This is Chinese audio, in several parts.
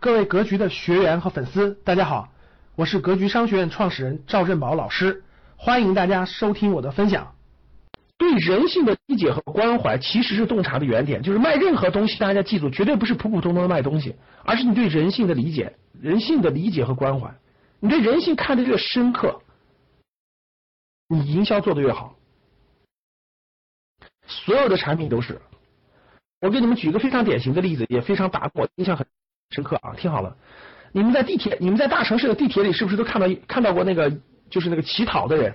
各位格局的学员和粉丝，大家好，我是格局商学院创始人赵振宝老师，欢迎大家收听我的分享。对人性的理解和关怀，其实是洞察的原点。就是卖任何东西，大家记住，绝对不是普普通通的卖东西，而是你对人性的理解，人性的理解和关怀。你对人性看得越深刻，你营销做得越好。所有的产品都是。我给你们举一个非常典型的例子，也非常打过，印象很。深刻啊，听好了，你们在地铁，你们在大城市的地铁里，是不是都看到看到过那个就是那个乞讨的人？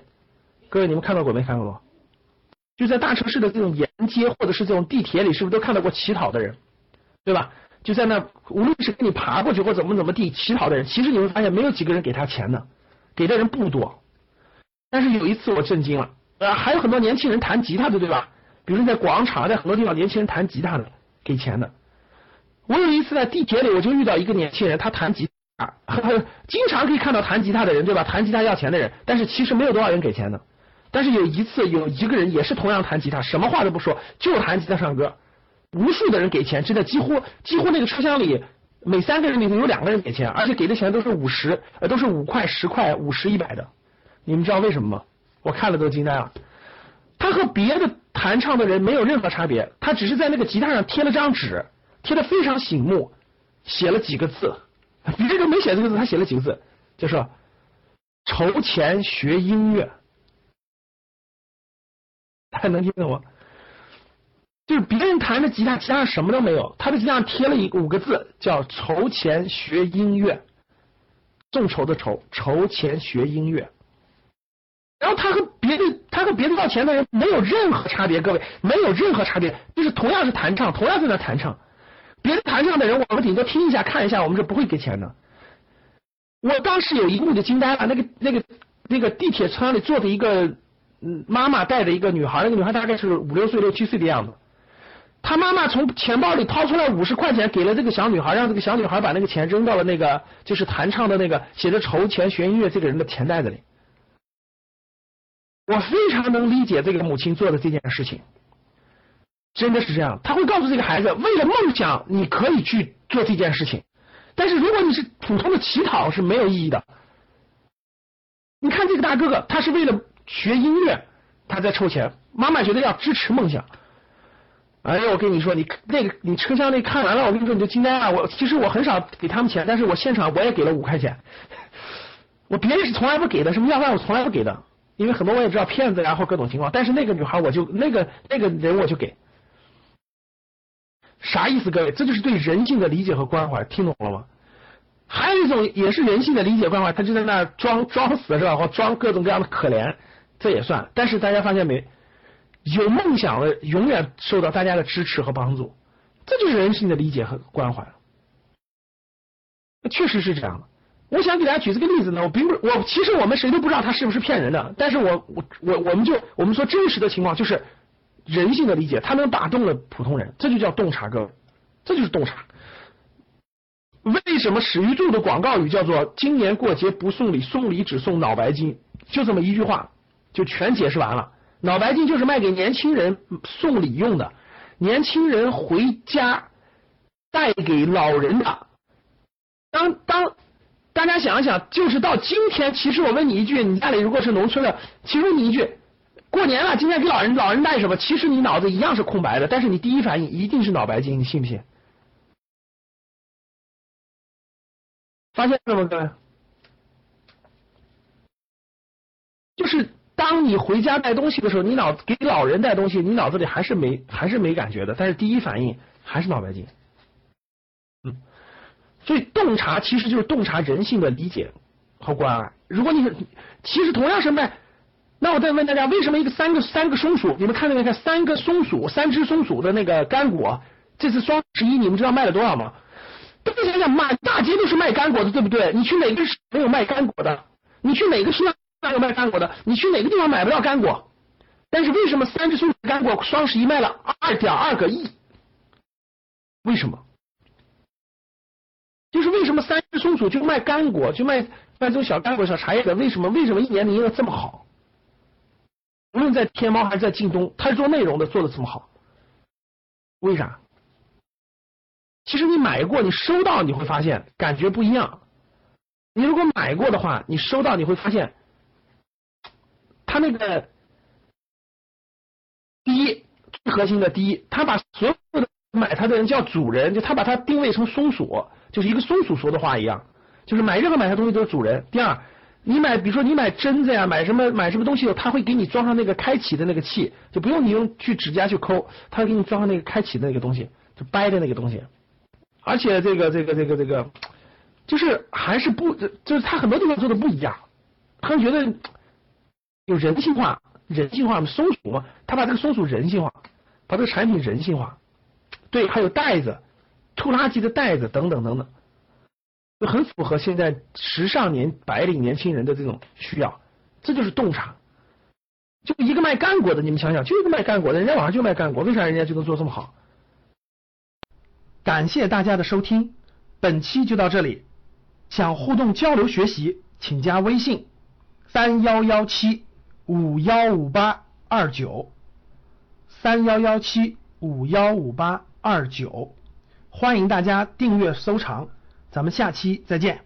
各位，你们看到过没看到过？就在大城市的这种沿街或者是这种地铁里，是不是都看到过乞讨的人？对吧？就在那，无论是给你爬过去或怎么怎么地乞讨的人，其实你会发现没有几个人给他钱的，给的人不多。但是有一次我震惊了，啊，还有很多年轻人弹吉他的，对吧？比如在广场，在很多地方，年轻人弹吉他的给钱的。我有一次在地铁里，我就遇到一个年轻人，他弹吉他，经常可以看到弹吉他的人，对吧？弹吉他要钱的人，但是其实没有多少人给钱的。但是有一次，有一个人也是同样弹吉他，什么话都不说，就弹吉他唱歌，无数的人给钱，真的几乎几乎那个车厢里每三个人里头有两个人给钱，而且给的钱都是五十，呃，都是五块、十块、五十、一百的。你们知道为什么吗？我看了都惊呆了。他和别的弹唱的人没有任何差别，他只是在那个吉他上贴了张纸。贴的非常醒目，写了几个字，别人没写这个字，他写了几个字，就说筹钱学音乐，还能听懂吗？就是别人弹的吉他，吉他什么都没有，他的吉他上贴了一五个字，叫筹钱学音乐，众筹的筹，筹钱学音乐。然后他和别的，他和别的要钱的人没有任何差别，各位没有任何差别，就是同样是弹唱，同样在那弹唱。别的台上的人，我们顶多听一下、看一下，我们是不会给钱的。我当时有一幕就惊呆了，那个、那个、那个地铁车里坐着一个妈妈带着一个女孩，那个女孩大概是五六岁、六七岁的样子。她妈妈从钱包里掏出来五十块钱，给了这个小女孩，让这个小女孩把那个钱扔到了那个就是弹唱的那个写着筹钱学音乐这个人的钱袋子里。我非常能理解这个母亲做的这件事情。真的是这样，他会告诉这个孩子，为了梦想，你可以去做这件事情。但是如果你是普通的乞讨，是没有意义的。你看这个大哥哥，他是为了学音乐，他在凑钱。妈妈觉得要支持梦想。哎呀，我跟你说，你那个你车厢内看完了，我跟你说你就惊呆了。我其实我很少给他们钱，但是我现场我也给了五块钱。我别人是从来不给的，什么要饭我从来不给的，因为很多我也知道骗子然后各种情况。但是那个女孩我就那个那个人我就给。啥意思，各位？这就是对人性的理解和关怀，听懂了吗？还有一种也是人性的理解关怀，他就在那装装死是吧？或装各种各样的可怜，这也算。但是大家发现没？有梦想的永远受到大家的支持和帮助，这就是人性的理解和关怀。确实是这样的。我想给大家举这个例子呢，我并不，我其实我们谁都不知道他是不是骗人的，但是我我我我们就我们说真实的情况就是。人性的理解，他能打动了普通人，这就叫洞察，各位，这就是洞察。为什么史玉柱的广告语叫做“今年过节不送礼，送礼只送脑白金”？就这么一句话，就全解释完了。脑白金就是卖给年轻人送礼用的，年轻人回家带给老人的。当当大家想一想，就是到今天，其实我问你一句，你家里如果是农村的，其实你一句。过年了，今天给老人老人带什么？其实你脑子一样是空白的，但是你第一反应一定是脑白金，你信不信？发现了吗，各位？就是当你回家带东西的时候，你脑给老人带东西，你脑子里还是没还是没感觉的，但是第一反应还是脑白金。所以洞察其实就是洞察人性的理解和关爱。如果你其实同样是卖。那我再问大家，为什么一个三个三个松鼠？你们看到没看？三个松鼠，三只松鼠的那个干果，这次双十一你们知道卖了多少吗？大家想想，满大街都是卖干果的，对不对？你去哪个市没有卖干果的？你去哪个市场有卖干果的？你去哪个地方买不到干果？但是为什么三只松鼠干果双十一卖了二点二个亿？为什么？就是为什么三只松鼠就卖干果，就卖卖这种小干果、小茶叶的？为什么？为什么一年营业额这么好？无论在天猫还是在京东，他是做内容的做的这么好，为啥？其实你买过，你收到你会发现感觉不一样。你如果买过的话，你收到你会发现，他那个第一最核心的第一，他把所有的买它的人叫主人，就他把它定位成松鼠，就是一个松鼠说的话一样，就是买任何买它东西都是主人。第二，你买比如说你买针子呀，买什么买什么东西，他会给你装上那个开启的那个器，就不用你用去指甲去抠，他会给你装上那个开启的那个东西，就掰的那个东西。而且这个这个这个这个，就是还是不，就是他很多地方做的不一样，他觉得有人性化，人性化松鼠嘛，他把这个松鼠人性化，把这个产品人性化。对，还有袋子，拖拉机的袋子等等等等，很符合现在时尚年白领年轻人的这种需要。这就是洞察。就一个卖干果的，你们想想，就一个卖干果的，人家网上就卖干果，为啥人家就能做这么好？感谢大家的收听，本期就到这里。想互动交流学习，请加微信三幺幺七五幺五八二九三幺幺七五幺五八。二九，欢迎大家订阅收藏，咱们下期再见。